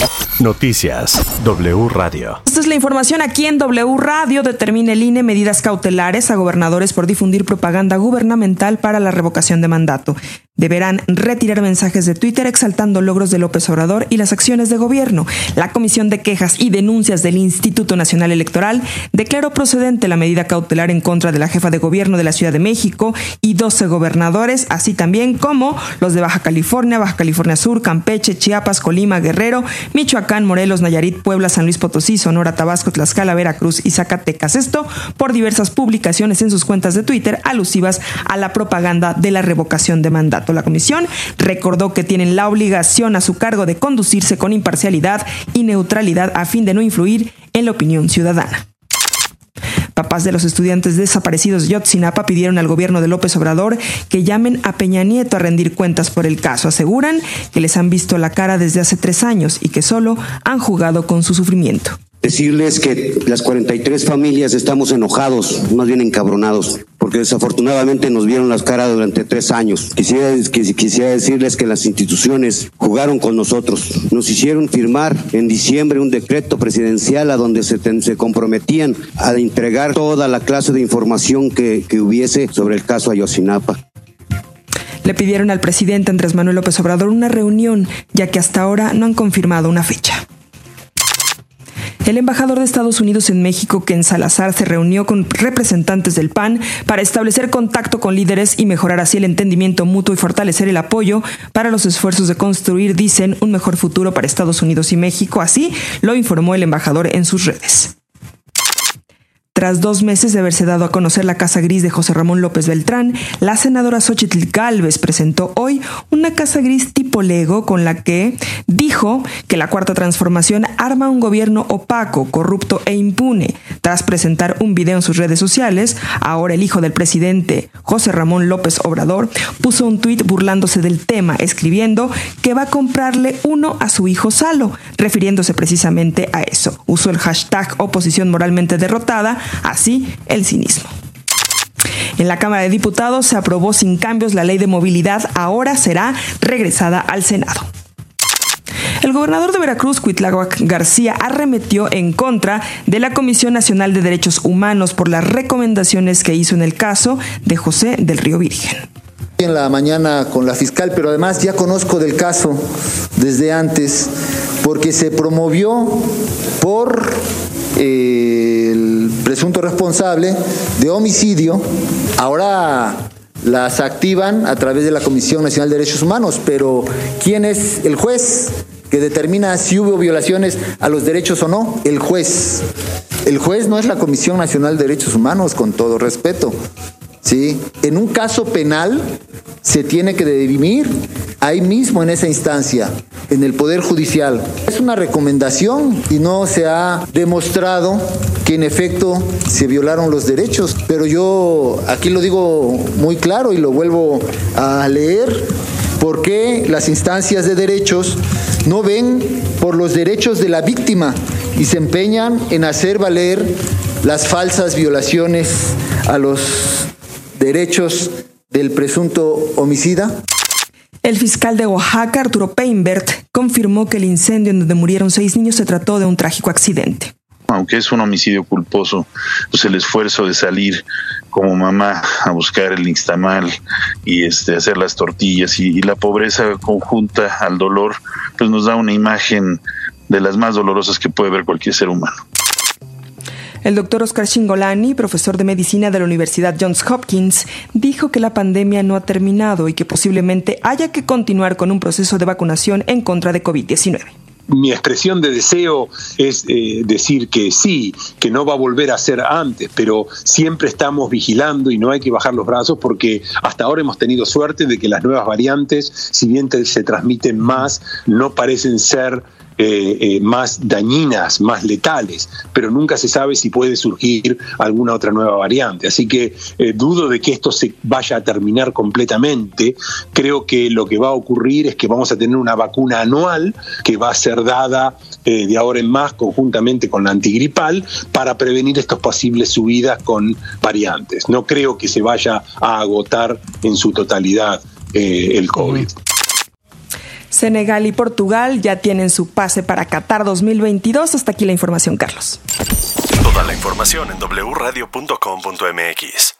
Thank you. Noticias W Radio. Esta es la información aquí en W Radio. Determina el INE medidas cautelares a gobernadores por difundir propaganda gubernamental para la revocación de mandato. Deberán retirar mensajes de Twitter exaltando logros de López Obrador y las acciones de gobierno. La Comisión de Quejas y Denuncias del Instituto Nacional Electoral declaró procedente la medida cautelar en contra de la jefa de gobierno de la Ciudad de México y 12 gobernadores, así también como los de Baja California, Baja California Sur, Campeche, Chiapas, Colima, Guerrero, Michoacán, Morelos, Nayarit, Puebla, San Luis Potosí, Sonora, Tabasco, Tlaxcala, Veracruz y Zacatecas. Esto por diversas publicaciones en sus cuentas de Twitter alusivas a la propaganda de la revocación de mandato. La comisión recordó que tienen la obligación a su cargo de conducirse con imparcialidad y neutralidad a fin de no influir en la opinión ciudadana. Papás de los estudiantes desaparecidos de Yotzinapa pidieron al gobierno de López Obrador que llamen a Peña Nieto a rendir cuentas por el caso. Aseguran que les han visto la cara desde hace tres años y que solo han jugado con su sufrimiento. Decirles que las 43 familias estamos enojados, más bien encabronados, porque desafortunadamente nos vieron las caras durante tres años. Quisiera, quisiera decirles que las instituciones jugaron con nosotros. Nos hicieron firmar en diciembre un decreto presidencial a donde se, se comprometían a entregar toda la clase de información que, que hubiese sobre el caso Ayotzinapa. Le pidieron al presidente Andrés Manuel López Obrador una reunión, ya que hasta ahora no han confirmado una fecha. El embajador de Estados Unidos en México, Ken Salazar, se reunió con representantes del PAN para establecer contacto con líderes y mejorar así el entendimiento mutuo y fortalecer el apoyo para los esfuerzos de construir, dicen, un mejor futuro para Estados Unidos y México. Así lo informó el embajador en sus redes. Tras dos meses de haberse dado a conocer la Casa Gris de José Ramón López Beltrán, la senadora Xochitl Galvez presentó hoy una Casa Gris tipo Lego con la que dijo que la Cuarta Transformación arma un gobierno opaco, corrupto e impune. Tras presentar un video en sus redes sociales, ahora el hijo del presidente, José Ramón López Obrador, puso un tuit burlándose del tema, escribiendo que va a comprarle uno a su hijo Salo, refiriéndose precisamente a eso. Usó el hashtag oposición moralmente derrotada Así, el cinismo. En la Cámara de Diputados se aprobó sin cambios la ley de movilidad, ahora será regresada al Senado. El gobernador de Veracruz, Cuitláhuac García, arremetió en contra de la Comisión Nacional de Derechos Humanos por las recomendaciones que hizo en el caso de José del Río Virgen. En la mañana con la fiscal, pero además ya conozco del caso desde antes, porque se promovió por el presunto responsable de homicidio, ahora las activan a través de la Comisión Nacional de Derechos Humanos, pero ¿quién es el juez que determina si hubo violaciones a los derechos o no? El juez. El juez no es la Comisión Nacional de Derechos Humanos, con todo respeto. ¿sí? En un caso penal se tiene que dirimir ahí mismo en esa instancia, en el Poder Judicial. Es una recomendación y no se ha demostrado que en efecto se violaron los derechos, pero yo aquí lo digo muy claro y lo vuelvo a leer, ¿por qué las instancias de derechos no ven por los derechos de la víctima y se empeñan en hacer valer las falsas violaciones a los derechos del presunto homicida? El fiscal de Oaxaca, Arturo Peinbert, confirmó que el incendio en donde murieron seis niños se trató de un trágico accidente. Aunque es un homicidio culposo, pues el esfuerzo de salir como mamá a buscar el instamal y este hacer las tortillas y, y la pobreza conjunta al dolor, pues nos da una imagen de las más dolorosas que puede ver cualquier ser humano. El doctor Oscar Chingolani, profesor de medicina de la Universidad Johns Hopkins, dijo que la pandemia no ha terminado y que posiblemente haya que continuar con un proceso de vacunación en contra de COVID-19 mi expresión de deseo es eh, decir que sí, que no va a volver a ser antes, pero siempre estamos vigilando y no hay que bajar los brazos porque hasta ahora hemos tenido suerte de que las nuevas variantes, si bien se transmiten más, no parecen ser eh, eh, más dañinas, más letales, pero nunca se sabe si puede surgir alguna otra nueva variante. Así que eh, dudo de que esto se vaya a terminar completamente. Creo que lo que va a ocurrir es que vamos a tener una vacuna anual que va a ser dada de ahora en más conjuntamente con la antigripal para prevenir estas posibles subidas con variantes. No creo que se vaya a agotar en su totalidad el COVID. Senegal y Portugal ya tienen su pase para Qatar 2022. Hasta aquí la información, Carlos. Toda la información en wradio.com.mx.